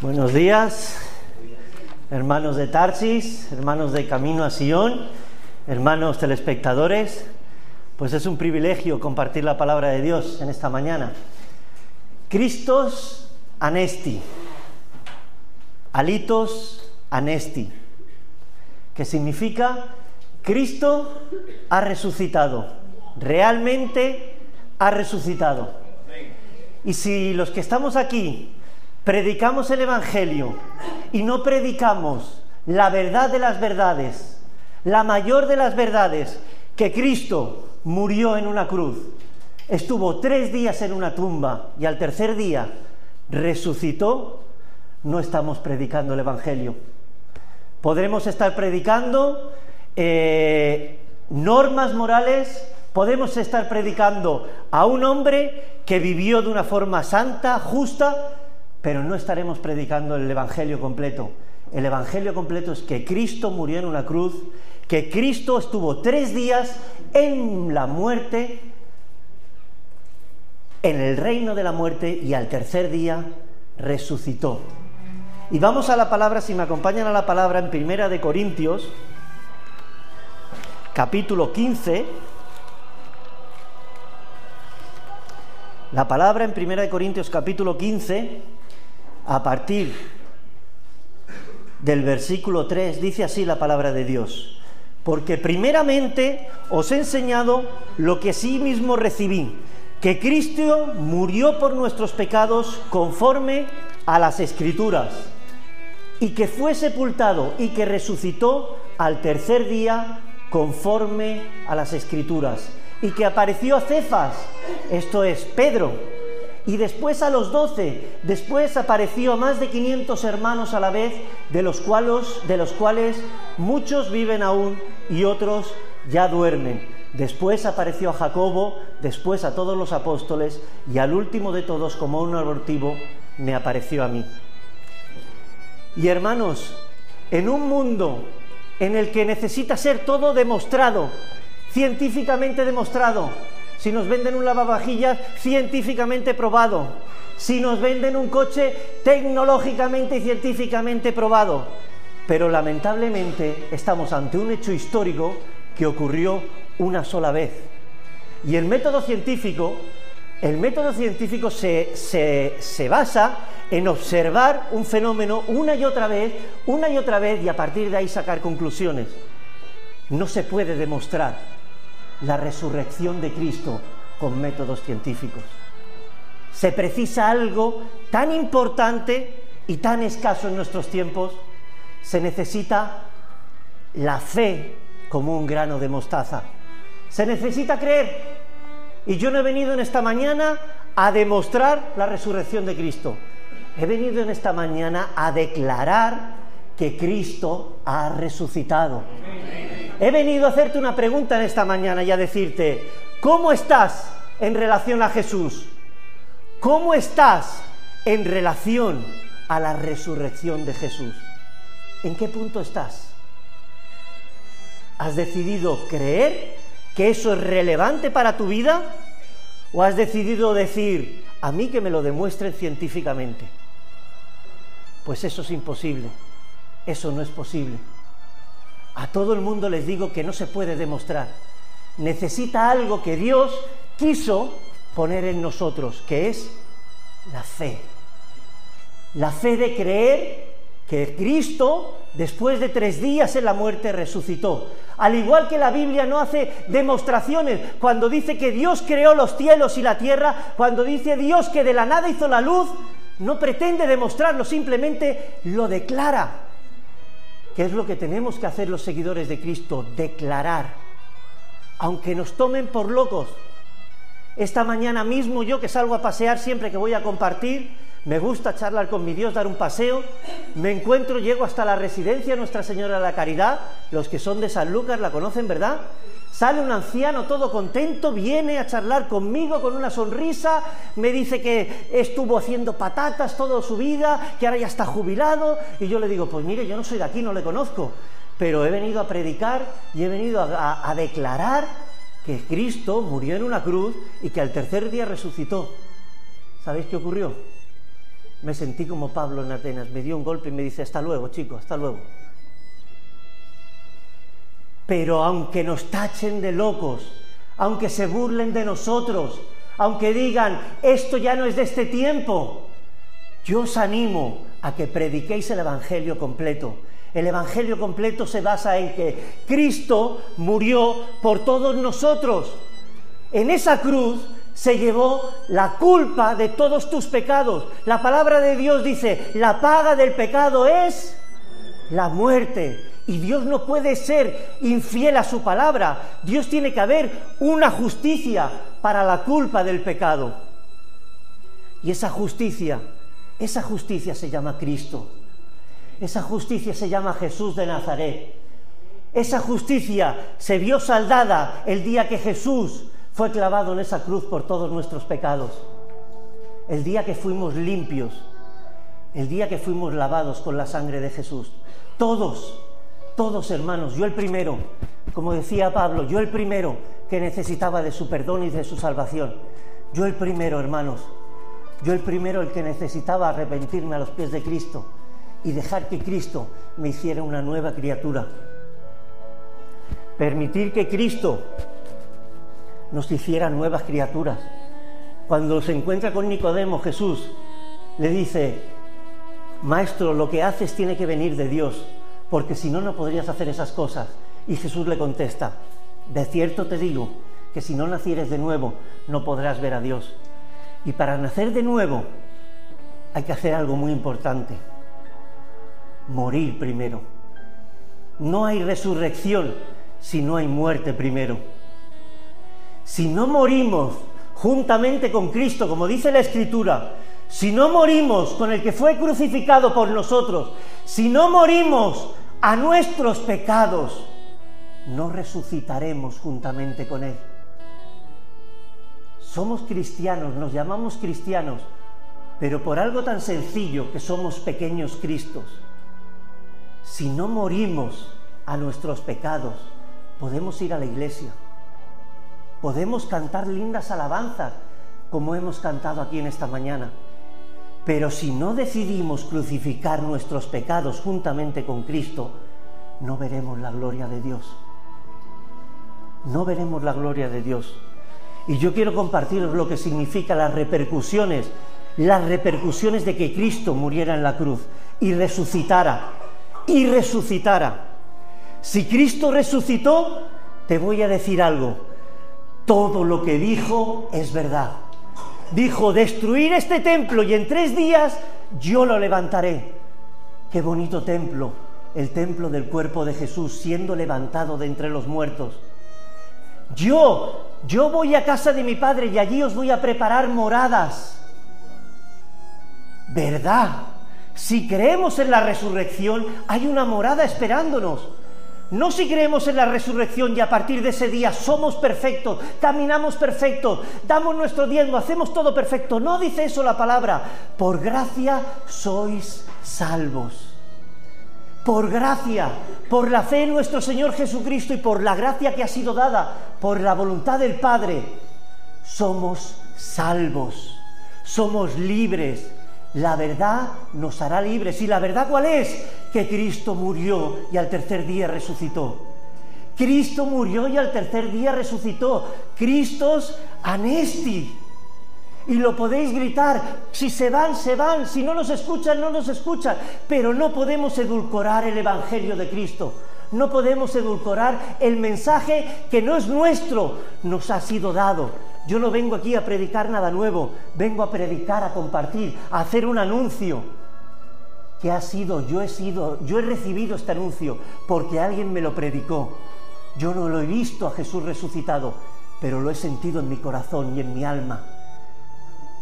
Buenos días, hermanos de Tarsis, hermanos de Camino a Sion, hermanos telespectadores. Pues es un privilegio compartir la palabra de Dios en esta mañana. Cristos anesti, alitos anesti, que significa Cristo ha resucitado, realmente ha resucitado. Y si los que estamos aquí predicamos el Evangelio y no predicamos la verdad de las verdades, la mayor de las verdades, que Cristo murió en una cruz, estuvo tres días en una tumba y al tercer día resucitó, no estamos predicando el Evangelio. Podremos estar predicando eh, normas morales, podemos estar predicando a un hombre que vivió de una forma santa, justa, pero no estaremos predicando el Evangelio completo. El Evangelio completo es que Cristo murió en una cruz, que Cristo estuvo tres días en la muerte, en el reino de la muerte y al tercer día resucitó. Y vamos a la palabra, si me acompañan a la palabra en Primera de Corintios, capítulo 15. La palabra en Primera de Corintios capítulo 15 a partir del versículo 3 dice así la palabra de Dios. Porque primeramente os he enseñado lo que sí mismo recibí, que Cristo murió por nuestros pecados conforme a las escrituras, y que fue sepultado y que resucitó al tercer día conforme a las escrituras, y que apareció a Cefas, esto es Pedro, y después a los doce, después apareció a más de 500 hermanos a la vez, de los, cuales, de los cuales muchos viven aún y otros ya duermen. Después apareció a Jacobo, después a todos los apóstoles y al último de todos, como un abortivo, me apareció a mí. Y hermanos, en un mundo en el que necesita ser todo demostrado, científicamente demostrado, si nos venden un lavavajillas científicamente probado, si nos venden un coche tecnológicamente y científicamente probado. Pero lamentablemente estamos ante un hecho histórico que ocurrió una sola vez. Y el método científico, el método científico se, se, se basa en observar un fenómeno una y otra vez, una y otra vez, y a partir de ahí sacar conclusiones. No se puede demostrar la resurrección de Cristo con métodos científicos. Se precisa algo tan importante y tan escaso en nuestros tiempos, se necesita la fe como un grano de mostaza. Se necesita creer. Y yo no he venido en esta mañana a demostrar la resurrección de Cristo. He venido en esta mañana a declarar que Cristo ha resucitado. He venido a hacerte una pregunta en esta mañana y a decirte, ¿cómo estás en relación a Jesús? ¿Cómo estás en relación a la resurrección de Jesús? ¿En qué punto estás? ¿Has decidido creer que eso es relevante para tu vida? ¿O has decidido decir, a mí que me lo demuestren científicamente? Pues eso es imposible, eso no es posible. A todo el mundo les digo que no se puede demostrar. Necesita algo que Dios quiso poner en nosotros, que es la fe. La fe de creer que Cristo, después de tres días en la muerte, resucitó. Al igual que la Biblia no hace demostraciones, cuando dice que Dios creó los cielos y la tierra, cuando dice Dios que de la nada hizo la luz, no pretende demostrarlo, simplemente lo declara. ¿Qué es lo que tenemos que hacer los seguidores de Cristo? Declarar, aunque nos tomen por locos. Esta mañana mismo yo que salgo a pasear siempre que voy a compartir, me gusta charlar con mi Dios, dar un paseo, me encuentro, llego hasta la residencia Nuestra Señora de la Caridad, los que son de San Lucas la conocen, ¿verdad? Sale un anciano todo contento, viene a charlar conmigo con una sonrisa, me dice que estuvo haciendo patatas toda su vida, que ahora ya está jubilado, y yo le digo, pues mire, yo no soy de aquí, no le conozco, pero he venido a predicar y he venido a, declarar que Cristo murió en una cruz y que al tercer día resucitó. ¿Sabéis qué ocurrió? me sentí como Pablo en Atenas, me dio un golpe y me dice, hasta luego, chico, hasta luego. Pero aunque nos tachen de locos, aunque se burlen de nosotros, aunque digan, esto ya no es de este tiempo, yo os animo a que prediquéis el Evangelio completo. El Evangelio completo se basa en que Cristo murió por todos nosotros. En esa cruz se llevó la culpa de todos tus pecados. La palabra de Dios dice, la paga del pecado es la muerte. Y Dios no puede ser infiel a su palabra. Dios tiene que haber una justicia para la culpa del pecado. Y esa justicia, esa justicia se llama Cristo. Esa justicia se llama Jesús de Nazaret. Esa justicia se vio saldada el día que Jesús fue clavado en esa cruz por todos nuestros pecados. El día que fuimos limpios, el día que fuimos lavados con la sangre de Jesús. Todos, todos hermanos, yo el primero, como decía Pablo, yo el primero que necesitaba de su perdón y de su salvación. Yo el primero, hermanos, yo el primero el que necesitaba arrepentirme a los pies de Cristo y dejar que Cristo me hiciera una nueva criatura. Permitir que Cristo nos hiciera nuevas criaturas. Cuando se encuentra con Nicodemo, Jesús le dice, Maestro, lo que haces tiene que venir de Dios, porque si no, no podrías hacer esas cosas. Y Jesús le contesta, de cierto te digo, que si no nacieres de nuevo, no podrás ver a Dios. Y para nacer de nuevo, hay que hacer algo muy importante, morir primero. No hay resurrección si no hay muerte primero. Si no morimos juntamente con Cristo, como dice la Escritura, si no morimos con el que fue crucificado por nosotros, si no morimos a nuestros pecados, no resucitaremos juntamente con Él. Somos cristianos, nos llamamos cristianos, pero por algo tan sencillo que somos pequeños Cristos. Si no morimos a nuestros pecados, podemos ir a la iglesia Podemos cantar lindas alabanzas, como hemos cantado aquí en esta mañana. Pero si no decidimos crucificar nuestros pecados juntamente con Cristo, no veremos la gloria de Dios. No veremos la gloria de Dios. Y yo quiero compartiros lo que significa las repercusiones, las repercusiones de que Cristo muriera en la cruz y resucitara, y resucitara. Si Cristo resucitó, te voy a decir algo, todo lo que dijo es verdad. Dijo, destruir este templo y en tres días yo lo levantaré. Qué bonito templo, el templo del cuerpo de Jesús siendo levantado de entre los muertos. Yo, yo voy a casa de mi padre y allí os voy a preparar moradas. ¿Verdad? Si creemos en la resurrección, hay una morada esperándonos. No si creemos en la resurrección y a partir de ese día somos perfectos, caminamos perfectos, damos nuestro diezmo, hacemos todo perfecto. No dice eso la palabra. Por gracia sois salvos. Por gracia, por la fe en nuestro Señor Jesucristo y por la gracia que ha sido dada por la voluntad del Padre, somos salvos, somos libres, la verdad nos hará libres. ¿Y la verdad cuál es? Que Cristo murió y al tercer día resucitó. Cristo murió y al tercer día resucitó. Cristos anesti. Y lo podéis gritar, si se van, se van, si no nos escuchan, no nos escuchan, pero no podemos edulcorar el Evangelio de Cristo. No podemos edulcorar el mensaje que no es nuestro, nos ha sido dado. Yo no vengo aquí a predicar nada nuevo, vengo a predicar, a compartir, a hacer un anuncio. que ha sido? Yo he sido, yo he recibido este anuncio porque alguien me lo predicó. Yo no lo he visto a Jesús resucitado, pero lo he sentido en mi corazón y en mi alma.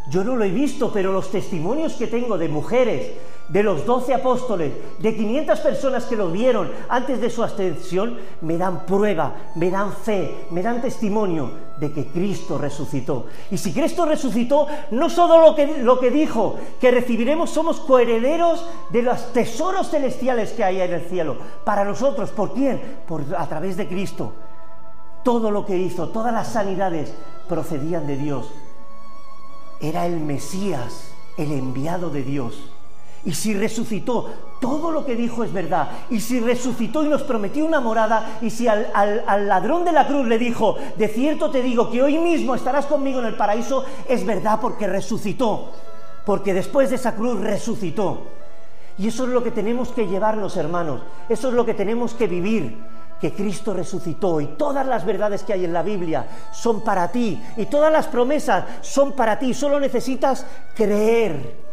Yo no lo he visto, pero los testimonios que tengo de mujeres, de los doce apóstoles, de 500 personas que lo vieron antes de su ascensión, me dan prueba, me dan fe, me dan testimonio de que Cristo resucitó. Y si Cristo resucitó, no solo lo que, lo que dijo, que recibiremos, somos coherederos de los tesoros celestiales que hay en el cielo. Para nosotros, ¿por quién? Por, a través de Cristo. Todo lo que hizo, todas las sanidades procedían de Dios. Era el Mesías el enviado de Dios. Y si resucitó, todo lo que dijo es verdad. Y si resucitó y nos prometió una morada, y si al, ladrón de la cruz le dijo, de cierto te digo que hoy mismo estarás conmigo en el paraíso, es verdad porque resucitó. Porque después de esa cruz resucitó. Y eso es lo que tenemos que llevarnos, hermanos. Eso es lo que tenemos que vivir que Cristo resucitó y todas las verdades que hay en la Biblia son para ti y todas las promesas son para ti. Solo necesitas creer.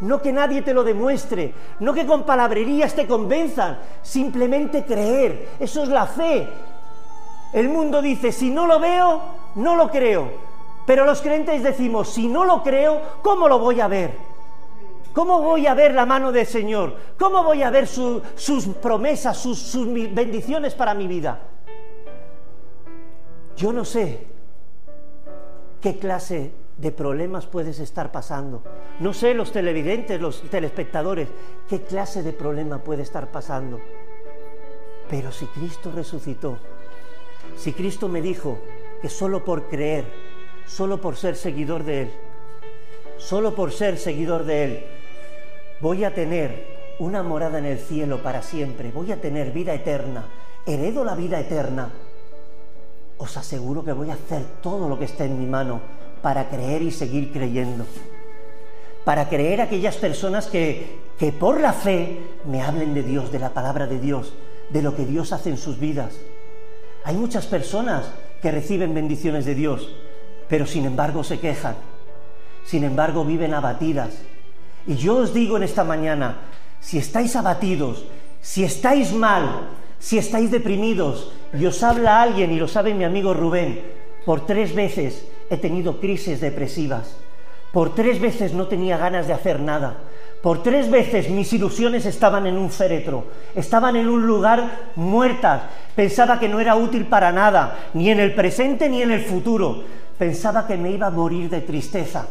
No que nadie te lo demuestre, no que con palabrerías te convenzan, simplemente creer. Eso es la fe. El mundo dice, si no lo veo, no lo creo. Pero los creyentes decimos, si no lo creo, ¿cómo lo voy a ver? ¿Cómo voy a ver la mano del Señor? ¿Cómo voy a ver sus promesas, sus, sus bendiciones para mi vida? Yo no sé qué clase de problemas puedes estar pasando. No sé los televidentes, los telespectadores, qué clase de problema puede estar pasando. Pero si Cristo resucitó, si Cristo me dijo que solo por creer, solo por ser seguidor de Él, solo por ser seguidor de Él, voy a tener una morada en el cielo para siempre, voy a tener vida eterna, heredo la vida eterna, os aseguro que voy a hacer todo lo que esté en mi mano para creer y seguir creyendo. Para creer aquellas personas que, que por la fe me hablen de Dios, de la palabra de Dios, de lo que Dios hace en sus vidas. Hay muchas personas que reciben bendiciones de Dios, pero sin embargo se quejan, sin embargo viven abatidas, y yo os digo en esta mañana, si estáis abatidos, si estáis mal, si estáis deprimidos, y os habla alguien, y lo sabe mi amigo Rubén, por tres veces he tenido crisis depresivas, por tres veces no tenía ganas de hacer nada, por tres veces mis ilusiones estaban en un féretro, estaban en un lugar muertas, pensaba que no era útil para nada, ni en el presente ni en el futuro, pensaba que me iba a morir de tristeza.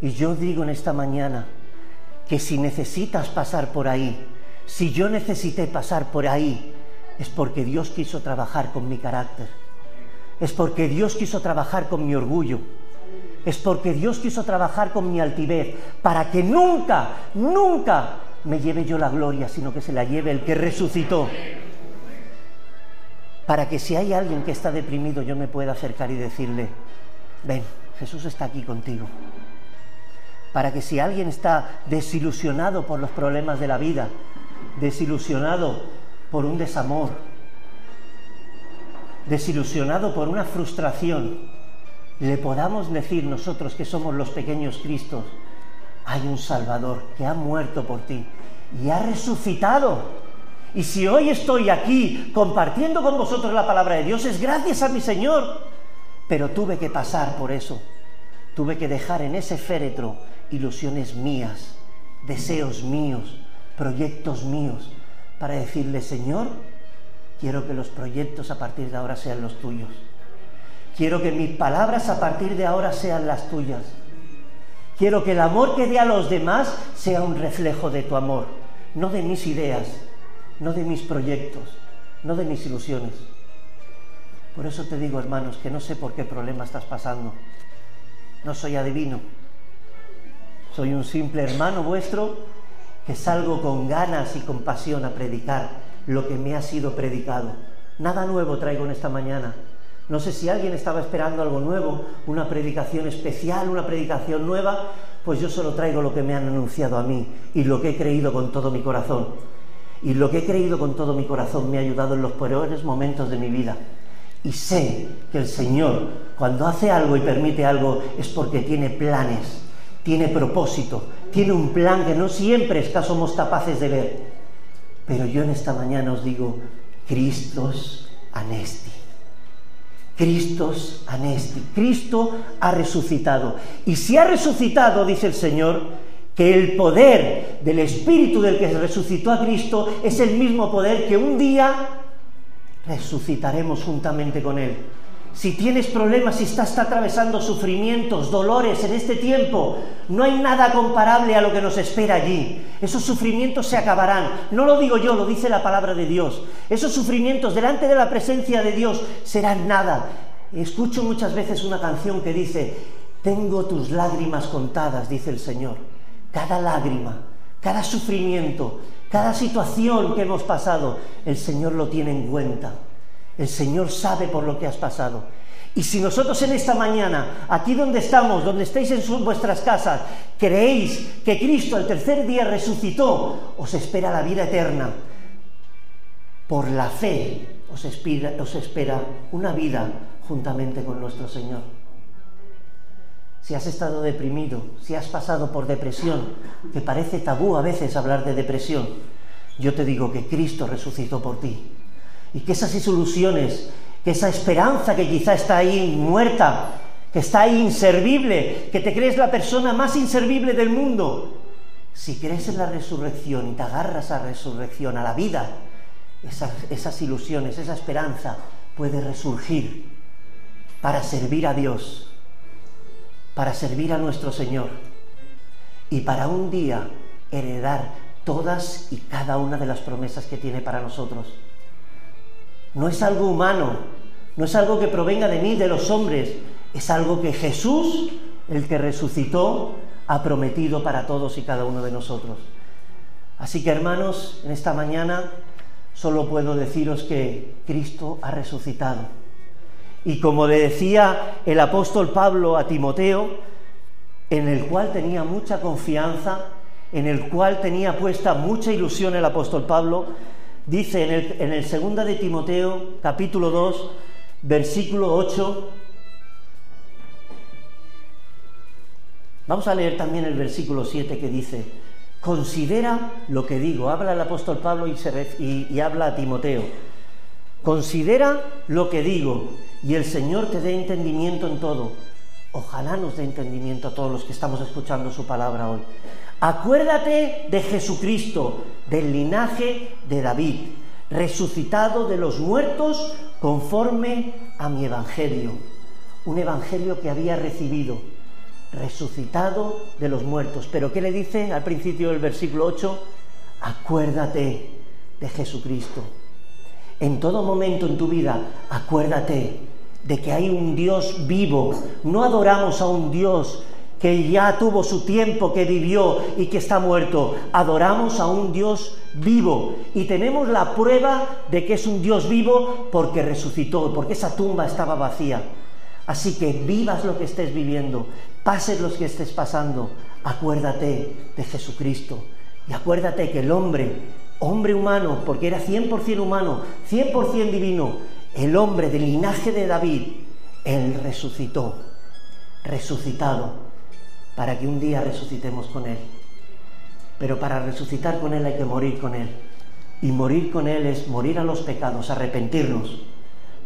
Y yo digo en esta mañana que si necesitas pasar por ahí, si yo necesité pasar por ahí, es porque Dios quiso trabajar con mi carácter, es porque Dios quiso trabajar con mi orgullo, es porque Dios quiso trabajar con mi altivez, para que nunca, nunca me lleve yo la gloria, sino que se la lleve el que resucitó. Para que si hay alguien que está deprimido yo me pueda acercar y decirle, ven, Jesús está aquí contigo para que si alguien está desilusionado por los problemas de la vida, desilusionado por un desamor, desilusionado por una frustración, le podamos decir nosotros que somos los pequeños Cristos, hay un Salvador que ha muerto por ti y ha resucitado. Y si hoy estoy aquí compartiendo con vosotros la palabra de Dios es gracias a mi Señor. Pero tuve que pasar por eso. Tuve que dejar en ese féretro ilusiones mías, deseos míos, proyectos míos, para decirle, Señor, quiero que los proyectos a partir de ahora sean los tuyos. Quiero que mis palabras a partir de ahora sean las tuyas. Quiero que el amor que dé a los demás sea un reflejo de tu amor, no de mis ideas, no de mis proyectos, no de mis ilusiones. Por eso te digo, hermanos, que no sé por qué problema estás pasando. No soy adivino, soy un simple hermano vuestro que salgo con ganas y con pasión a predicar lo que me ha sido predicado. Nada nuevo traigo en esta mañana. No sé si alguien estaba esperando algo nuevo, una predicación especial, una predicación nueva, pues yo solo traigo lo que me han anunciado a mí y lo que he creído con todo mi corazón. Y lo que he creído con todo mi corazón me ha ayudado en los peores momentos de mi vida. Y sé que el Señor, cuando hace algo y permite algo, es porque tiene planes tiene propósito, tiene un plan que no siempre somos capaces de ver. Pero yo en esta mañana os digo, Cristos anesti. Cristos anesti. Cristo ha resucitado. Y si ha resucitado, dice el Señor, que el poder del Espíritu del que resucitó a Cristo es el mismo poder que un día resucitaremos juntamente con Él. Si tienes problemas, si estás atravesando sufrimientos, dolores en este tiempo, no hay nada comparable a lo que nos espera allí. Esos sufrimientos se acabarán. No lo digo yo, lo dice la palabra de Dios. Esos sufrimientos delante de la presencia de Dios serán nada. Escucho muchas veces una canción que dice, Tengo tus lágrimas contadas, dice el Señor. Cada lágrima, cada sufrimiento, cada situación que hemos pasado, el Señor lo tiene en cuenta. El Señor sabe por lo que has pasado. Y si nosotros en esta mañana, aquí donde estamos, donde estáis en vuestras casas, creéis que Cristo el tercer día resucitó, os espera la vida eterna. Por la fe os os espera una vida juntamente con nuestro Señor. Si has estado deprimido, si has pasado por depresión, que parece tabú a veces hablar de depresión, yo te digo que Cristo resucitó por ti. Y que esas ilusiones, que esa esperanza que quizá está ahí muerta, que está ahí inservible, que te crees la persona más inservible del mundo, si crees en la resurrección y te agarras a la resurrección, a la vida, esas, esas ilusiones, esa esperanza puede resurgir para servir a Dios para servir a nuestro Señor y para un día heredar todas y cada una de las promesas que tiene para nosotros. No es algo humano, no es algo que provenga de mí, de los hombres, es algo que Jesús, el que resucitó, ha prometido para todos y cada uno de nosotros. Así que hermanos, en esta mañana solo puedo deciros que Cristo ha resucitado y como le decía el apóstol Pablo a Timoteo, en el cual tenía mucha confianza, en el cual tenía puesta mucha ilusión el apóstol Pablo, dice en el, en el segunda de Timoteo, capítulo 2, versículo 8, Vamos a leer también el versículo 7 que dice, considera lo que digo, habla el apóstol Pablo y, y habla a Timoteo, considera lo que digo y el Señor te dé entendimiento en todo. Ojalá nos dé entendimiento a todos los que estamos escuchando su palabra hoy. Acuérdate de Jesucristo, del linaje de David, resucitado de los muertos conforme a mi evangelio. Un evangelio que había recibido, resucitado de los muertos. Pero ¿qué le dice al principio del versículo 8? Acuérdate de Jesucristo. En todo momento en tu vida, acuérdate de que hay un Dios vivo. No adoramos a un Dios que ya tuvo su tiempo, que vivió y que está muerto. Adoramos a un Dios vivo y tenemos la prueba de que es un Dios vivo porque resucitó, porque esa tumba estaba vacía. Así que vivas lo que estés viviendo, pases lo que estés pasando, acuérdate de Jesucristo y acuérdate que el hombre, hombre humano, porque era 100% humano, 100% divino, el hombre del linaje de David, él resucitó, resucitado, para que un día resucitemos con él. Pero para resucitar con él hay que morir con él. Y morir con él es morir a los pecados, arrepentirnos,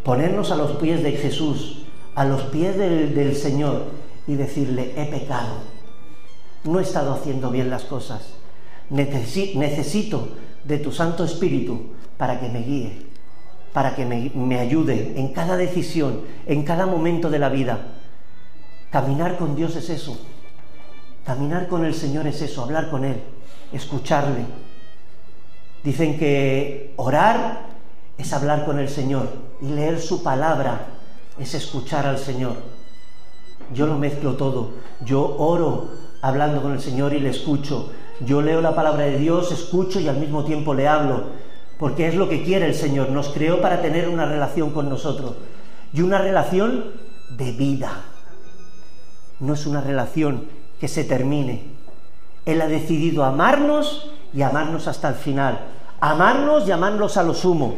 ponernos a los pies de Jesús, a los pies del, Señor y decirle, he pecado, no he estado haciendo bien las cosas, necesito de tu Santo Espíritu para que me guíe, para que me, ayude en cada decisión, en cada momento de la vida. Caminar con Dios es eso. Caminar con el Señor es eso, hablar con Él, escucharle. Dicen que orar es hablar con el Señor y leer su palabra es escuchar al Señor. Yo lo mezclo todo. Yo oro hablando con el Señor y le escucho. Yo leo la palabra de Dios, escucho y al mismo tiempo le hablo porque es lo que quiere el Señor. Nos creó para tener una relación con nosotros y una relación de vida. No es una relación que se termine. Él ha decidido amarnos y amarnos hasta el final. Amarnos y amarnos a lo sumo.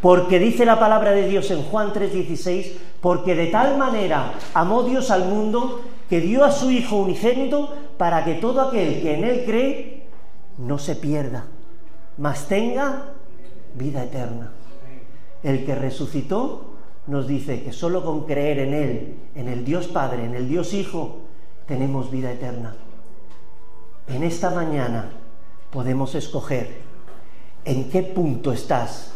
Porque dice la palabra de Dios en Juan 3:16, porque de tal manera amó Dios al mundo que dio a su Hijo unigénito para que todo aquel que en Él cree no se pierda, mas tenga vida eterna. El que resucitó nos dice que solo con creer en Él, en el Dios Padre, en el Dios Hijo, tenemos vida eterna. En esta mañana podemos escoger en qué punto estás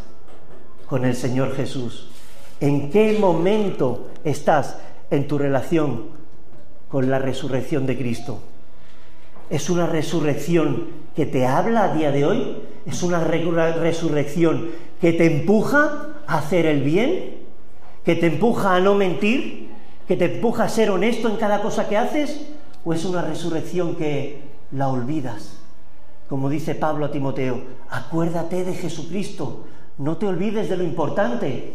con el Señor Jesús, en qué momento estás en tu relación con la resurrección de Cristo. ¿Es una resurrección que te habla a día de hoy? ¿Es una resurrección que te empuja a hacer el bien? ¿Que te empuja a no mentir? Que te empuja a ser honesto en cada cosa que haces? ¿O es una resurrección que la olvidas? Como dice Pablo a Timoteo, acuérdate de Jesucristo, no te olvides de lo importante,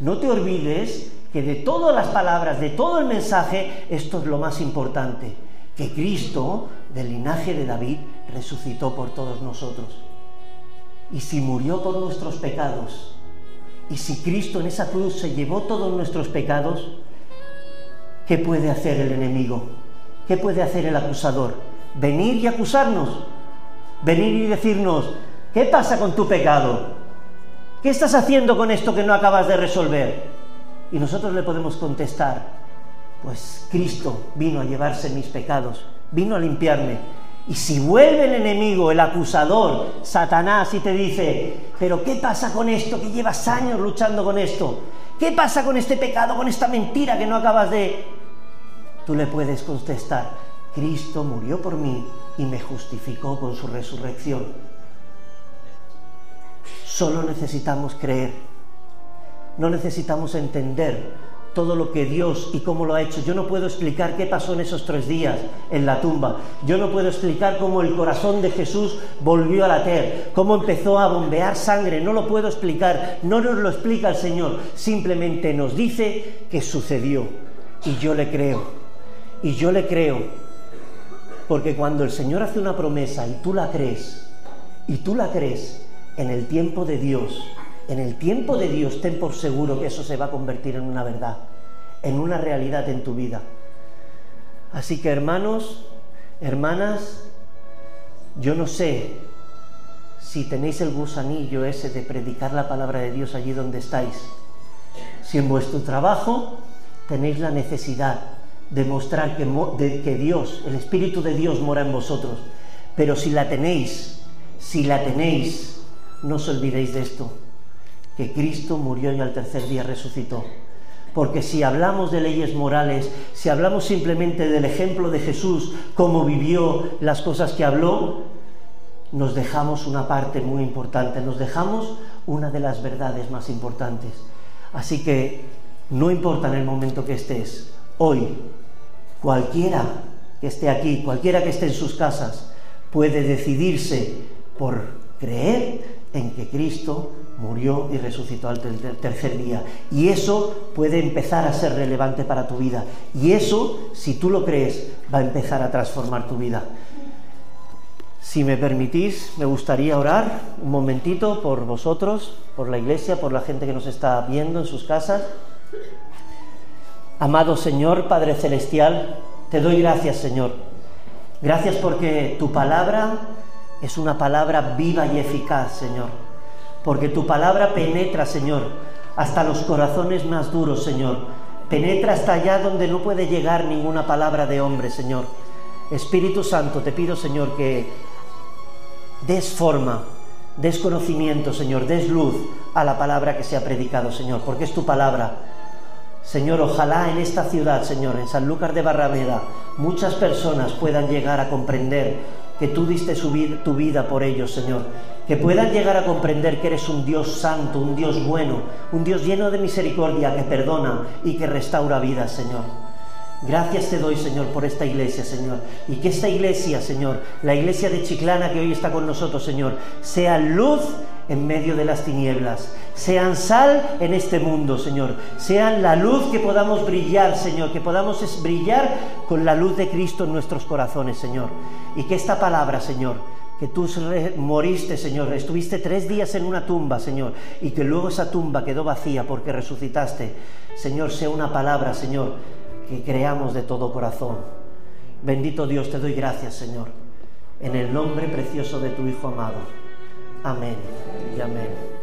no te olvides que de todas las palabras, de todo el mensaje, esto es lo más importante, que Cristo, del linaje de David, resucitó por todos nosotros. Y si murió por nuestros pecados, y si Cristo en esa cruz se llevó todos nuestros pecados, ¿qué puede hacer el enemigo? ¿Qué puede hacer el acusador? Venir y acusarnos. Venir y decirnos, ¿qué pasa con tu pecado? ¿Qué estás haciendo con esto que no acabas de resolver? Y nosotros le podemos contestar, pues Cristo vino a llevarse mis pecados, vino a limpiarme. Y si vuelve el enemigo, el acusador, Satanás, y te dice, pero ¿qué pasa con esto que llevas años luchando con esto? ¿Qué pasa con este pecado, con esta mentira que no acabas de... Tú le puedes contestar, Cristo murió por mí y me justificó con su resurrección. Solo necesitamos creer. No necesitamos entender todo lo que Dios y cómo lo ha hecho. Yo no puedo explicar qué pasó en esos tres días en la tumba. Yo no puedo explicar cómo el corazón de Jesús volvió a latir, cómo empezó a bombear sangre. No lo puedo explicar. No nos lo explica el Señor. Simplemente nos dice que sucedió. Y yo le creo. Y yo le creo. Porque cuando el Señor hace una promesa y tú la crees, y tú la crees, en el tiempo de Dios, en el tiempo de Dios, ten por seguro que eso se va a convertir en una verdad, en una realidad en tu vida. Así que hermanos, hermanas, yo no sé si tenéis el gusanillo ese de predicar la palabra de Dios allí donde estáis. Si en vuestro trabajo tenéis la necesidad de mostrar que, que Dios, el Espíritu de Dios mora en vosotros, pero si la tenéis, si la tenéis, no os olvidéis de esto, que Cristo murió y al tercer día resucitó. Porque si hablamos de leyes morales, si hablamos simplemente del ejemplo de Jesús, cómo vivió las cosas que habló, nos dejamos una parte muy importante, nos dejamos una de las verdades más importantes. Así que no importa en el momento que estés, hoy, cualquiera que esté aquí, cualquiera que esté en sus casas, puede decidirse por creer en que Cristo murió y resucitó al tercer día. Y eso puede empezar a ser relevante para tu vida. Y eso, si tú lo crees, va a empezar a transformar tu vida. Si me permitís, me gustaría orar un momentito por vosotros, por la iglesia, por la gente que nos está viendo en sus casas. Amado Señor, Padre Celestial, te doy gracias, Señor. Gracias porque tu palabra es una palabra viva y eficaz, Señor. Porque tu palabra penetra, Señor, hasta los corazones más duros, Señor. Penetra hasta allá donde no puede llegar ninguna palabra de hombre, Señor. Espíritu Santo, te pido, Señor, que des forma, des conocimiento, Señor, des luz a la palabra que se ha predicado, Señor, porque es tu palabra. Señor, ojalá en esta ciudad, Señor, en San Lucas de Barrameda, muchas personas puedan llegar a comprender que tú diste tu vida por ellos, Señor. Que puedan llegar a comprender que eres un Dios santo, un Dios bueno, un Dios lleno de misericordia, que perdona y que restaura vidas, Señor. Gracias te doy, Señor, por esta iglesia, Señor. Y que esta iglesia, Señor, la iglesia de Chiclana que hoy está con nosotros, Señor, sea luz en medio de las tinieblas. Sean sal en este mundo, Señor. Sean la luz que podamos brillar, Señor. Que podamos brillar con la luz de Cristo en nuestros corazones, Señor. Y que esta palabra, Señor, que tú moriste, Señor, estuviste tres días en una tumba, Señor, y que luego esa tumba quedó vacía porque resucitaste, Señor, sea una palabra, Señor, que creamos de todo corazón. Bendito Dios, te doy gracias, Señor, en el nombre precioso de tu Hijo amado. Amén y amén.